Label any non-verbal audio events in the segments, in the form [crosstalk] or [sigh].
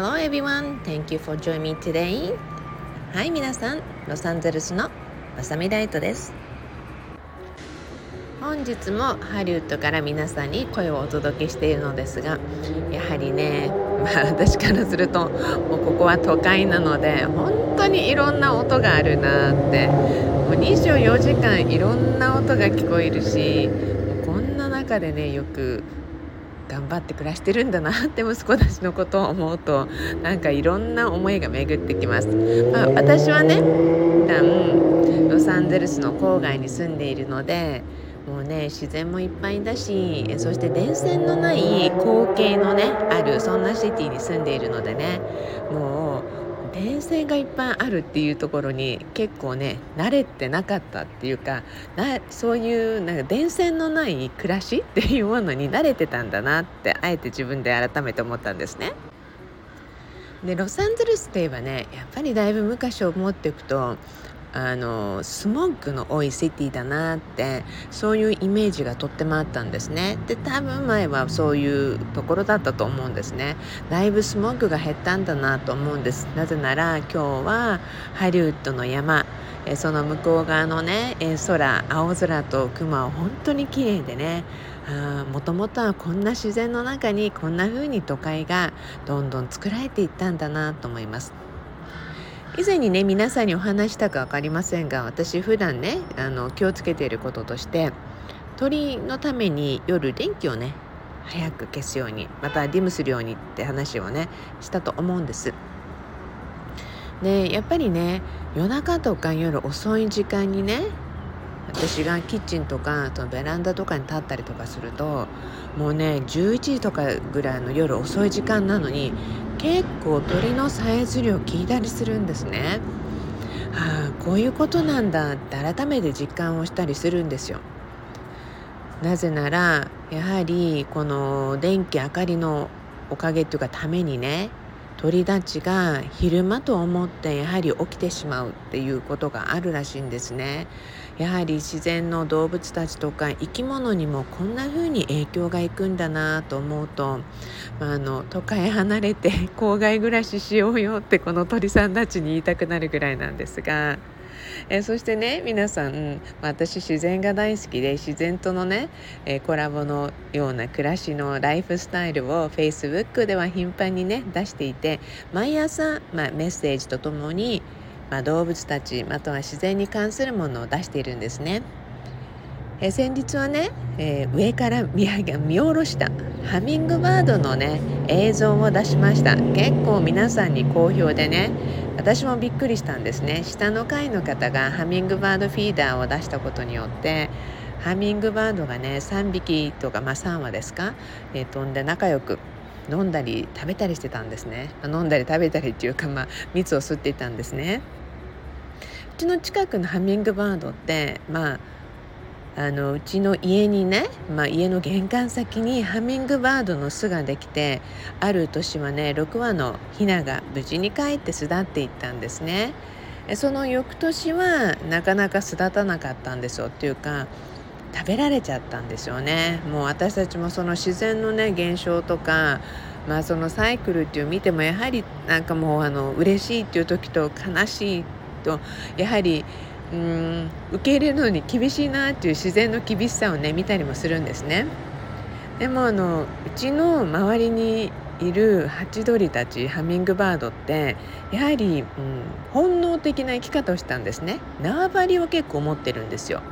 Hello everyone, thank you for joining me today. はい皆さん、ロサンゼルスのまさみライトです本日もハリウッドから皆さんに声をお届けしているのですがやはりね、まあ、私からするともうここは都会なので本当にいろんな音があるなって。もう24時間いろんな音が聞こえるしこんな中でねよく頑張って暮らしてるんだなって息子たちのことを思うとなんかいろんな思いが巡ってきます、まあ、私はね普段ロサンゼルスの郊外に住んでいるのでもうね自然もいっぱいだしそして電線のない光景のねあるそんなシティに住んでいるのでねもう電線がいっぱいあるっていうところに結構ね慣れてなかったっていうかなそういうなんか電線のない暮らしっていうものに慣れてたんだなってあえて自分で改めて思ったんですね。でロサンゼルスといえばねやっぱりだいぶ昔を持っていくとあのスモークの多いシティだなってそういうイメージがとってもあったんですね。で多分前はそういうところだったと思うんですね。だいぶスモークが減ったんだなと思うんです。なぜなら今日はハリウッドの山。えその向こう側のねえ空青空と雲は本当に綺麗でね。もともとはこんな自然の中にこんな風に都会がどんどん作られていったんだなと思います。以前にね皆さんにお話したか分かりませんが私普段ねあの気をつけていることとして鳥のために夜電気をね早く消すようにまたディムするようにって話をねしたと思うんです。でやっぱりね夜中とか夜遅い時間にね私がキッチンとかそのベランダとかに立ったりとかするともうね11時とかぐらいの夜遅い時間なのに結構鳥のさえずりを聞いたりするんですね。はあこういうことなんだって改めて実感をしたりするんですよ。なぜならやはりこの電気明かりのおかげっていうかためにね鳥たちが昼間と思ってやはり起きてしまうっていうことがあるらしいんですね。やはり自然の動物たちとか生き物にもこんな風に影響がいくんだなと思うと、まあ、あの都会離れて郊外暮らししようよってこの鳥さんたちに言いたくなるぐらいなんですが。えそしてね皆さん、私自然が大好きで自然とのね、えコラボのような暮らしのライフスタイルを Facebook では頻繁にね出していて毎朝、まあ、メッセージとともにまあ、動物たちまたは自然に関するものを出しているんですね。え先日はね、えー、上から見上げ見下ろしたハミングバードのね映像を出しました。結構皆さんに好評でね私もびっくりしたんですね。下の階の方がハミングバードフィーダーを出したことによってハミングバードがね3匹とかまあ3羽ですか、えー、飛んで仲良く飲んだり食べたりしてたんですね。飲んだり食べたりっていうかまあ蜜を吸っていたんですね。うちの近くのハミングバードってまああのうちの家にね、まあ、家の玄関先にハミングバードの巣ができてある年はね6羽のヒナが無事に帰って巣立っていったんですね。その翌年はなかなか巣立たなかったんですよ。っていうか食べられちゃったんですよね。もう私たちもその自然のね現象とかまあそのサイクルっていう見てもやはりなんかもうあの嬉しいっていう時と悲しいとやはりうん受け入れるのに厳しいなっていう自然の厳しさをね見たりもするんですね。でもあのうちの周りにいるハチドリたちハミングバードってやはり、うん、本能的な生き方をしたんですね。縄張りを結構持ってるんですよ。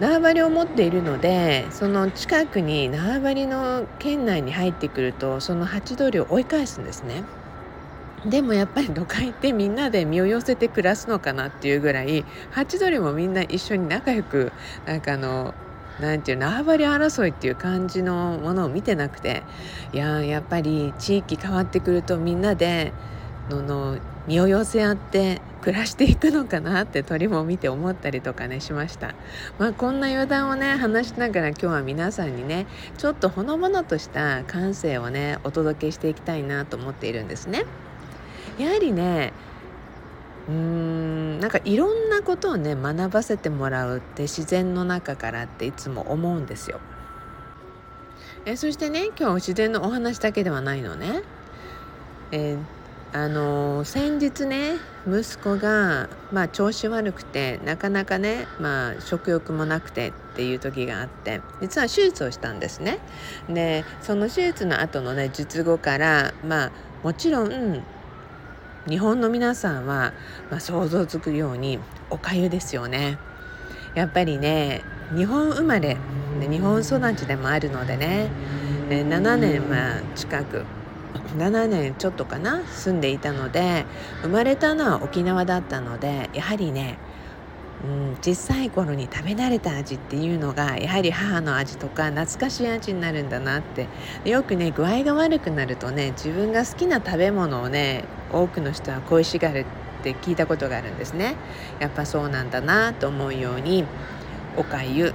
縄張りを持っているのでその近くに縄張りの圏内に入ってくるとそのハチドリを追い返すんですね。でもやっぱり都会ってみんなで身を寄せて暮らすのかなっていうぐらいハチドリもみんな一緒に仲良くなんかあのなんていう縄張り争いっていう感じのものを見てなくていややっぱり地域変わってくるとみんなでのの身を寄せ合って暮らしていくのかなって鳥も見て思ったりとかねしましたまあこんな余談をね話しながら今日は皆さんにねちょっとほのぼのとした感性をねお届けしていきたいなと思っているんですね。やはりねうーんなんかいろんなことをね学ばせてもらうって自然の中からっていつも思うんですよ。えそしてね今日自然のお話だけではないのね。えーあの先日ね息子が、まあ、調子悪くてなかなかね、まあ、食欲もなくてっていう時があって実は手術をしたんですね。でその手術の後のね術後からまあもちろん日本の皆さんは、まあ、想像つくようにおかゆですよね。やっぱりね日本生まれ日本育ちでもあるのでね7年まあ近く7年ちょっとかな住んでいたので生まれたのは沖縄だったのでやはりね、うん、小さい頃に食べ慣れた味っていうのがやはり母の味とか懐かしい味になるんだなってよくね具合が悪くなるとね自分が好きな食べ物をね多くの人は恋しがるって聞いたことがあるんですね。やっぱそうなんだなと思うようにおかゆ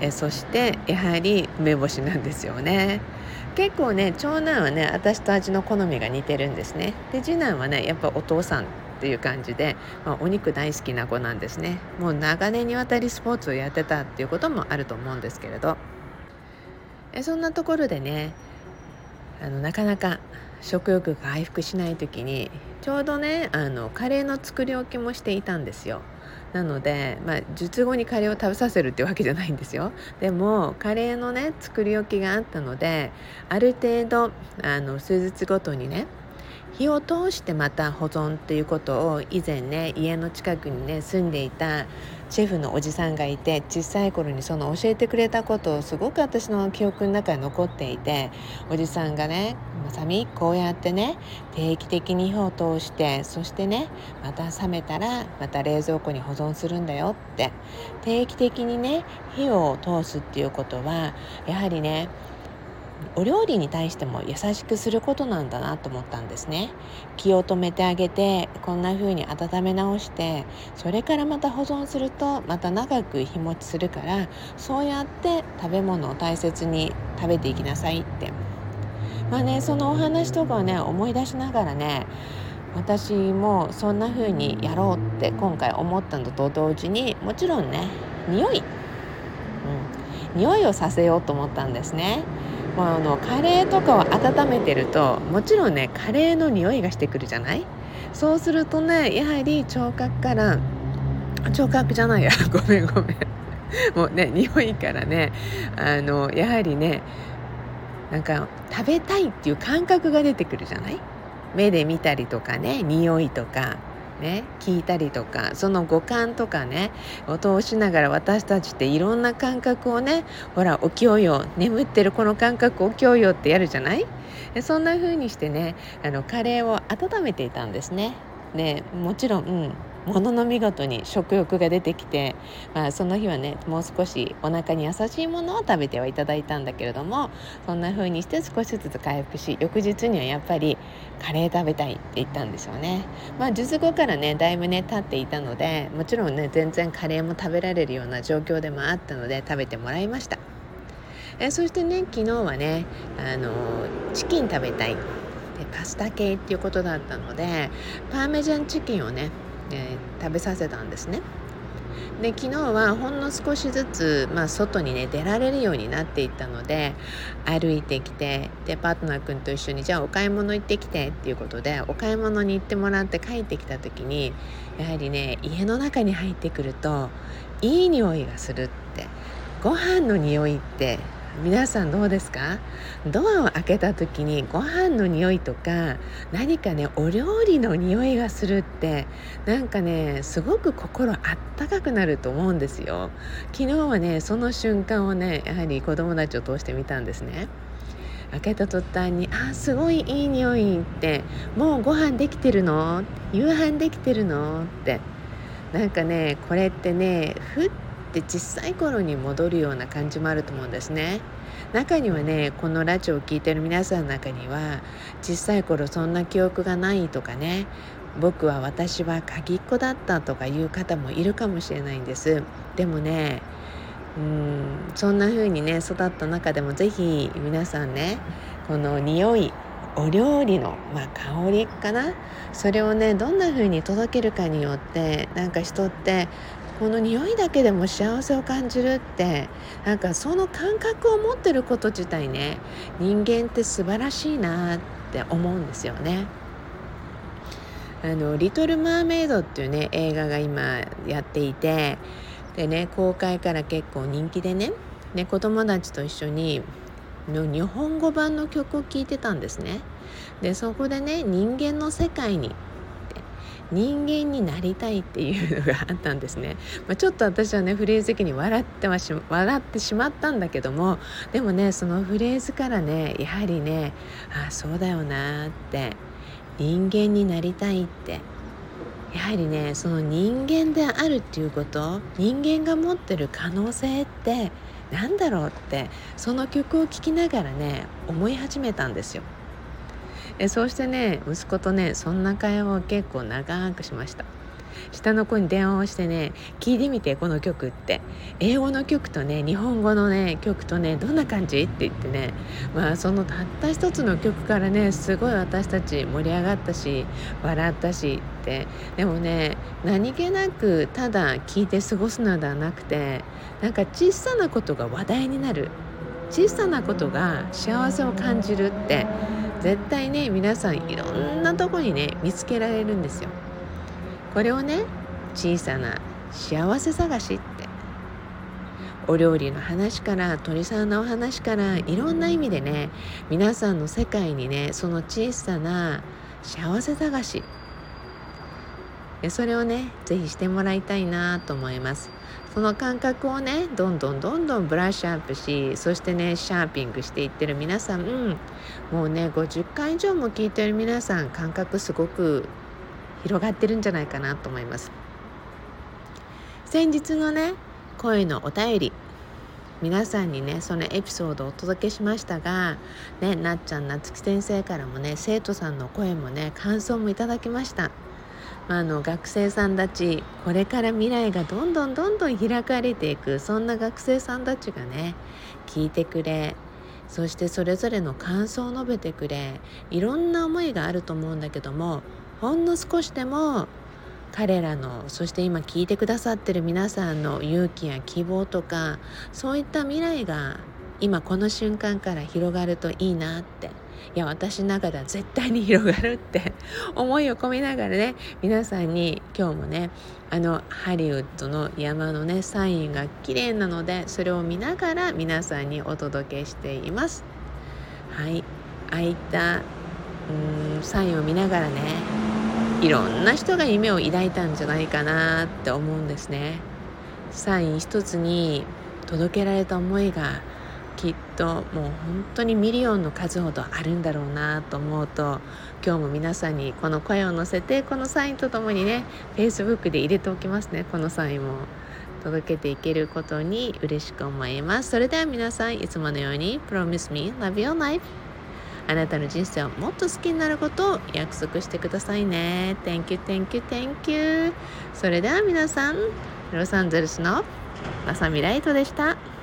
えそしてやはり梅干しなんですよね。結構ね長男はね私と味の好みが似てるんですね。で次男はねやっぱお父さんっていう感じで、まあ、お肉大好きな子なんですね。もう長年にわたりスポーツをやってたっていうこともあると思うんですけれど。えそんなところでねあのなかなか食欲が回復しない時にちょうどねあのカレーの作り置きもしていたんですよ。なので、まあ、術後にカレーを食べさせるってわけじゃないんですよでもカレーのね作り置きがあったのである程度あの数日ごとにね火を通してまた保存っていうことを以前ね家の近くにね住んでいたシェフのおじさんがいて小さい頃にその教えてくれたことをすごく私の記憶の中に残っていておじさんがね「まさみこうやってね定期的に火を通してそしてねまた冷めたらまた冷蔵庫に保存するんだよ」って定期的にね火を通すっていうことはやはりねお料理に対しても優しくすることなんだなと思ったんですね。気を止めてあげてこんな風に温め直してそれからまた保存するとまた長く日持ちするからそうやって食べ物を大切に食べていきなさいって。まあねそのお話とかをね思い出しながらね私もそんな風にやろうって今回思ったのと同時にもちろんね匂い、うん、匂いをさせようと思ったんですね。まあ、あのカレーとかを温めてるともちろんねカレーの匂いがしてくるじゃない？そうするとねやはり聴覚から聴覚じゃないや [laughs] ごめんごめん。もうね匂いからねあのやはりねなんか食べたいっていう感覚が出てくるじゃない？目で見たりとかね匂いとか。ね聞いたりとかその五感とかねを通しながら私たちっていろんな感覚をねほらお経よ眠ってるこの感覚お経よってやるじゃない？そんな風にしてねあのカレーを温めていたんですね。ねもちろん、うんものの見事に食欲が出てきて、まあ、その日はねもう少しお腹に優しいものを食べてはいただいたんだけれどもそんな風にして少しずつ回復し翌日にはやっぱりカレー食べたいって言ったんですよね。まあ術後からねだいぶね経っていたのでもちろんね全然カレーも食べられるような状況でもあったので食べてもらいました。えそしてね昨日はねあのチキン食べたいでパスタ系っていうことだったのでパーメジャンチキンをねえー、食べさせたんですね。で昨日はほんの少しずつ、まあ、外にね出られるようになっていったので歩いてきてでパートナー君と一緒にじゃあお買い物行ってきてっていうことでお買い物に行ってもらって帰ってきた時にやはりね家の中に入ってくるといい匂いがするってご飯の匂いって皆さんどうですか？ドアを開けた時にご飯の匂いとか何かねお料理の匂いがするってなんかねすごく心あったかくなると思うんですよ。昨日はねその瞬間をねやはり子供たちを通してみたんですね。開けた途端に「あすごいいい匂い」って「もうご飯できてるの？夕飯できてるの?」ってなんかねこれってねふっって小さい頃に戻るような感じもあると思うんですね。中にはねこのラジオを聴いてる皆さんの中には小さい頃そんな記憶がないとかね僕は私は鍵っ子だったとかいう方もいるかもしれないんですでもねうんそんな風にね育った中でも是非皆さんねこの匂いお料理の、まあ、香りかな？それをねどんな風に届けるかによってなんか人ってこの匂いだけでも幸せを感じるってなんかその感覚を持ってること自体ね人間って素晴らしいなって思うんですよね。あの「リトル・マーメイド」っていうね映画が今やっていてでね公開から結構人気でねね子供たちと一緒にの日本語版の曲を聴いてたんですね。でそこでね人間の世界に人間になりたいっていうのがあったんですね、まあ、ちょっと私はねフレーズ的に笑ってはし笑ってしまったんだけどもでもねそのフレーズからねやはりねあそうだよなって人間になりたいってやはりねその人間であるっていうこと人間が持ってる可能性って何だろうってその曲を聴きながらね思い始めたんですよ。えそうしてね息子とねそんな会話を結構長くしました。下の子に電話をしてね聞いてみてこの曲って。英語の曲とね日本語のね曲とねどんな感じって言ってね。まあそのたった一つの曲からねすごい私たち盛り上がったし笑ったしって。でもね何気なくただ聞いて過ごすのではなくてなんか小さなことが話題になる。小さなことが幸せを感じるって。絶対ね皆さんいろんなとこにね見つけられるんですよ。これをね小さな幸せ探しってお料理の話から鳥さんのお話からいろんな意味でね皆さんの世界にねその小さな幸せ探しそれをね是非してもらいたいなと思います。その感覚をねどんどんどんどんブラッシュアップしそしてねシャーピングしていってる皆さん、うん、もうね50回以上も聞いてる皆さん感覚すごく広がってるんじゃないかなと思います。先日のね声のお便り皆さんにねそのエピソードをお届けしましたがねなっちゃんなつき先生からもね生徒さんの声もね感想もいただきました。あの学生さんたちこれから未来がどんどんどんどん開かれていくそんな学生さんたちがね聞いてくれそしてそれぞれの感想を述べてくれいろんな思いがあると思うんだけどもほんの少しでも彼らのそして今聞いてくださってる皆さんの勇気や希望とかそういった未来が今この瞬間から広がるといいなっていや私の中では絶対に広がるって [laughs] 思いを込めながらね皆さんに今日もねあのハリウッドの山のねサインが綺麗なのでそれを見ながら皆さんにお届けしています。はいあいたうんサインを見ながらねいろんな人が夢を抱いたんじゃないかなって思うんですね。サイン一つに届けられた思いがきっともう本当に million の数ほどあるんだろうなと思うと今日も皆さんにこの声を載せてこのサインとともにね Facebook で入れておきますねこのサインも届けていけることに嬉しく思います。それでは皆さんいつものように Promise me love your life あなたの人生をもっと好きになることを約束してくださいね。Thank you, thank you, thank you それでは皆さんロサンゼルスのまさみライトでした。